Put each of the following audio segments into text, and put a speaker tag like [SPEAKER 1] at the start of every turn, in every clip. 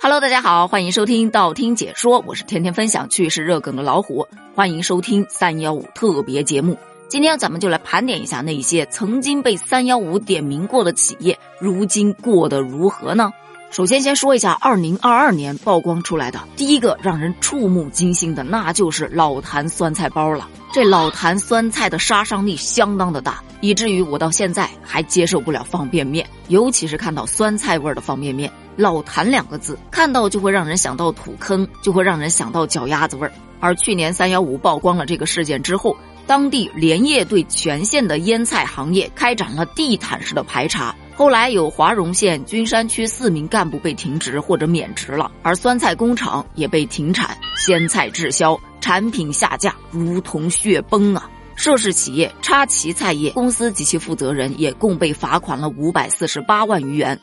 [SPEAKER 1] Hello，大家好，欢迎收听道听解说，我是天天分享趣事热梗的老虎，欢迎收听三幺五特别节目。今天咱们就来盘点一下那些曾经被三幺五点名过的企业，如今过得如何呢？首先，先说一下二零二二年曝光出来的第一个让人触目惊心的，那就是老坛酸菜包了。这老坛酸菜的杀伤力相当的大，以至于我到现在还接受不了方便面，尤其是看到酸菜味儿的方便面。老坛两个字，看到就会让人想到土坑，就会让人想到脚丫子味儿。而去年三幺五曝光了这个事件之后，当地连夜对全县的腌菜行业开展了地毯式的排查。后来有华容县君山区四名干部被停职或者免职了，而酸菜工厂也被停产，鲜菜滞销，产品下架，如同雪崩啊！涉事企业插旗菜业公司及其负责人也共被罚款了五百四十八万余元。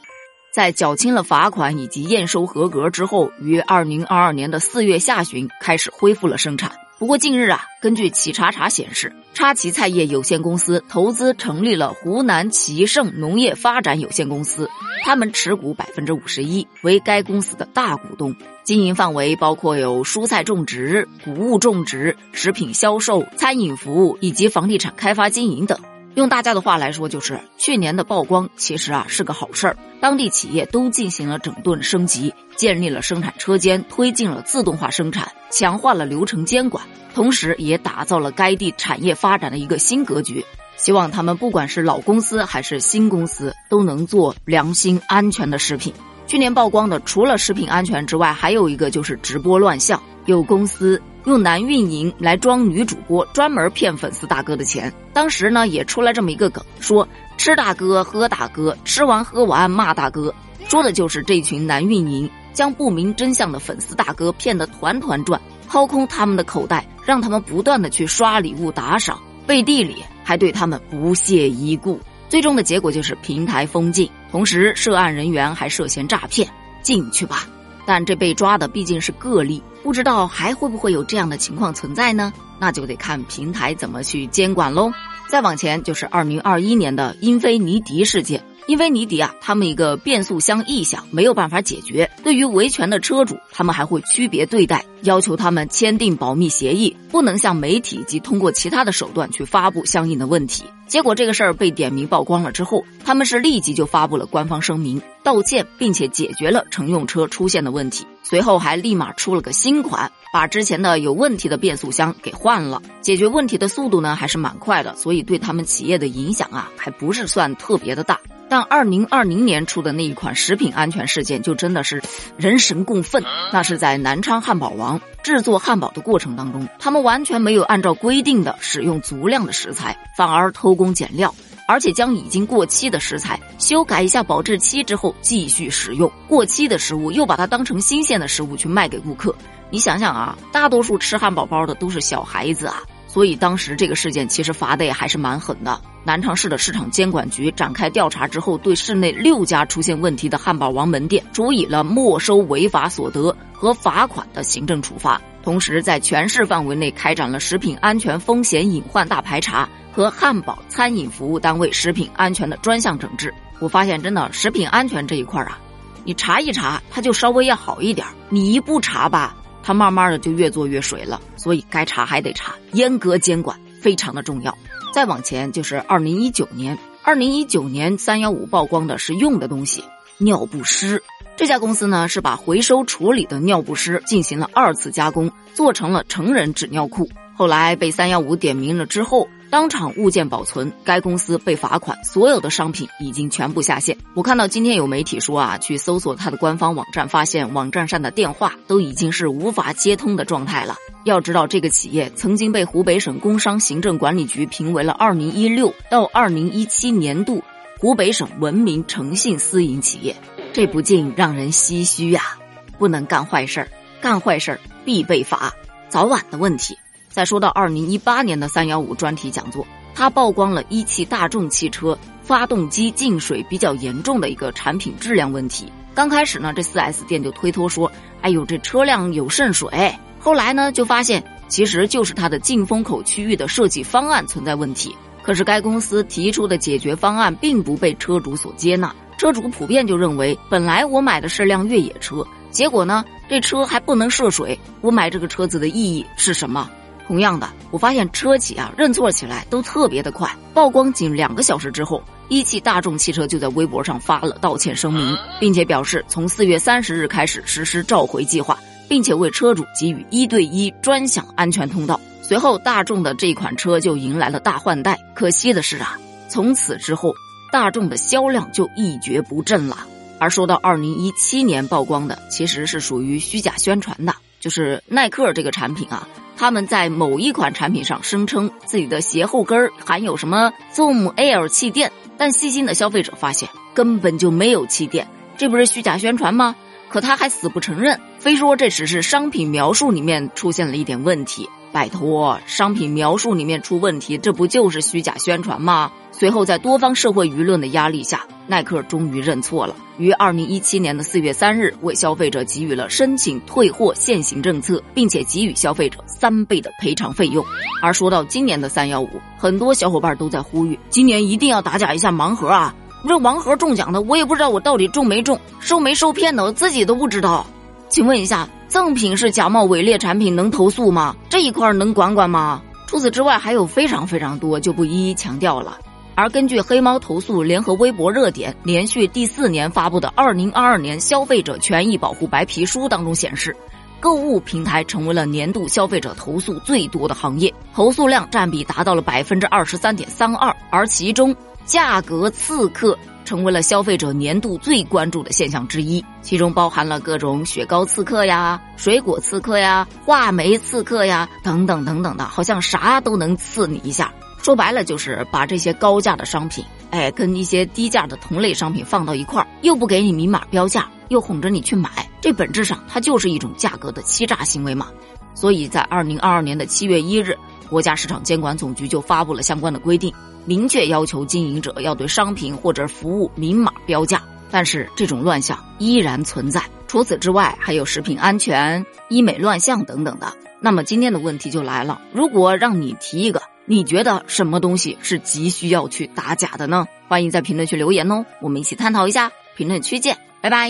[SPEAKER 1] 在缴清了罚款以及验收合格之后，于二零二二年的四月下旬开始恢复了生产。不过近日啊，根据企查查显示，插旗菜业有限公司投资成立了湖南旗盛农业发展有限公司，他们持股百分之五十一，为该公司的大股东，经营范围包括有蔬菜种植、谷物种植、食品销售、餐饮服务以及房地产开发经营等。用大家的话来说，就是去年的曝光其实啊是个好事儿。当地企业都进行了整顿升级，建立了生产车间，推进了自动化生产，强化了流程监管，同时也打造了该地产业发展的一个新格局。希望他们不管是老公司还是新公司，都能做良心安全的食品。去年曝光的除了食品安全之外，还有一个就是直播乱象，有公司。用男运营来装女主播，专门骗粉丝大哥的钱。当时呢，也出来这么一个梗，说吃大哥喝大哥，吃完喝完骂大哥，说的就是这群男运营将不明真相的粉丝大哥骗得团团转，掏空他们的口袋，让他们不断的去刷礼物打赏，背地里还对他们不屑一顾。最终的结果就是平台封禁，同时涉案人员还涉嫌诈骗，进去吧。但这被抓的毕竟是个例，不知道还会不会有这样的情况存在呢？那就得看平台怎么去监管喽。再往前就是二零二一年的英菲尼迪事件。英菲尼迪啊，他们一个变速箱异响没有办法解决，对于维权的车主，他们还会区别对待，要求他们签订保密协议，不能向媒体及通过其他的手段去发布相应的问题。结果这个事儿被点名曝光了之后，他们是立即就发布了官方声明道歉，并且解决了乘用车出现的问题。随后还立马出了个新款，把之前的有问题的变速箱给换了。解决问题的速度呢还是蛮快的，所以对他们企业的影响啊还不是算特别的大。但二零二零年出的那一款食品安全事件就真的是人神共愤。那是在南昌汉堡王制作汉堡的过程当中，他们完全没有按照规定的使用足量的食材，反而偷工减料，而且将已经过期的食材修改一下保质期之后继续使用过期的食物，又把它当成新鲜的食物去卖给顾客。你想想啊，大多数吃汉堡包的都是小孩子啊。所以当时这个事件其实罚的也还是蛮狠的。南昌市的市场监管局展开调查之后，对市内六家出现问题的汉堡王门店处以了没收违法所得和罚款的行政处罚，同时在全市范围内开展了食品安全风险隐患大排查和汉堡餐饮服务单位食品安全的专项整治。我发现真的食品安全这一块啊，你查一查它就稍微要好一点，你一不查吧。他慢慢的就越做越水了，所以该查还得查，严格监管非常的重要。再往前就是二零一九年，二零一九年三幺五曝光的是用的东西，尿不湿。这家公司呢是把回收处理的尿不湿进行了二次加工，做成了成人纸尿裤。后来被三幺五点名了之后。当场物件保存，该公司被罚款，所有的商品已经全部下线。我看到今天有媒体说啊，去搜索它的官方网站，发现网站上的电话都已经是无法接通的状态了。要知道，这个企业曾经被湖北省工商行政管理局评为了二零一六到二零一七年度湖北省文明诚信私营企业，这不禁让人唏嘘呀！不能干坏事儿，干坏事儿必被罚，早晚的问题。再说到二零一八年的三幺五专题讲座，它曝光了一汽大众汽车发动机进水比较严重的一个产品质量问题。刚开始呢，这四 S 店就推脱说：“哎呦，这车辆有渗水。”后来呢，就发现其实就是它的进风口区域的设计方案存在问题。可是该公司提出的解决方案并不被车主所接纳，车主普遍就认为，本来我买的是辆越野车，结果呢，这车还不能涉水，我买这个车子的意义是什么？同样的，我发现车企啊认错起来都特别的快，曝光仅两个小时之后，一汽大众汽车就在微博上发了道歉声明，并且表示从四月三十日开始实施召回计划，并且为车主给予一对一专享安全通道。随后，大众的这款车就迎来了大换代。可惜的是啊，从此之后，大众的销量就一蹶不振了。而说到二零一七年曝光的，其实是属于虚假宣传的，就是耐克这个产品啊，他们在某一款产品上声称自己的鞋后跟含有什么 Zoom Air 气垫，但细心的消费者发现根本就没有气垫，这不是虚假宣传吗？可他还死不承认，非说这只是商品描述里面出现了一点问题。拜托，商品描述里面出问题，这不就是虚假宣传吗？随后，在多方社会舆论的压力下，耐克终于认错了，于二零一七年的四月三日为消费者给予了申请退货限行政策，并且给予消费者三倍的赔偿费用。而说到今年的三幺五，很多小伙伴都在呼吁，今年一定要打假一下盲盒啊！这盲盒中奖的，我也不知道我到底中没中，受没受骗的，我自己都不知道。请问一下，赠品是假冒伪劣产品，能投诉吗？这一块能管管吗？除此之外，还有非常非常多，就不一一强调了。而根据黑猫投诉联合微博热点连续第四年发布的《二零二二年消费者权益保护白皮书》当中显示，购物平台成为了年度消费者投诉最多的行业，投诉量占比达到了百分之二十三点三二，而其中价格刺客。成为了消费者年度最关注的现象之一，其中包含了各种雪糕刺客呀、水果刺客呀、话梅刺客呀等等等等的，好像啥都能刺你一下。说白了就是把这些高价的商品，哎，跟一些低价的同类商品放到一块儿，又不给你明码标价，又哄着你去买，这本质上它就是一种价格的欺诈行为嘛。所以在二零二二年的七月一日，国家市场监管总局就发布了相关的规定。明确要求经营者要对商品或者服务明码标价，但是这种乱象依然存在。除此之外，还有食品安全、医美乱象等等的。那么今天的问题就来了：如果让你提一个，你觉得什么东西是急需要去打假的呢？欢迎在评论区留言哦，我们一起探讨一下。评论区见，拜拜。